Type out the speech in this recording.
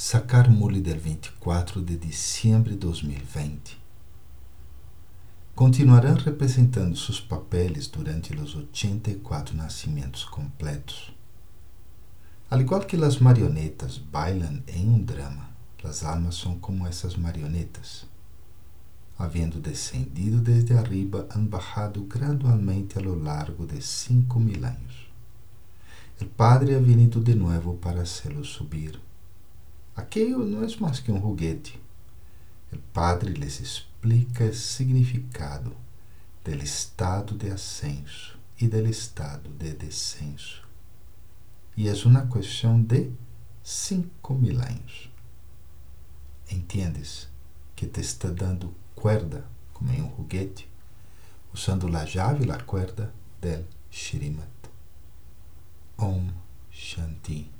Sacar Mule del 24 de diciembre de 2020. Continuarão representando seus papéis durante os 84 nascimentos completos. Al igual que as marionetas bailam em um drama, as almas são como essas marionetas. Havendo descendido desde arriba, han bajado gradualmente a lo largo de cinco mil anos. O Padre ha venido de novo para hacê-los subir Aquello não é mais que um juguete. O Padre les explica o significado del estado de ascenso e del estado de descenso. E é uma questão de cinco mil anos. Entiendes que te está dando cuerda, como em um juguete, usando a chave e a cuerda del Shrimat. Om Shanti.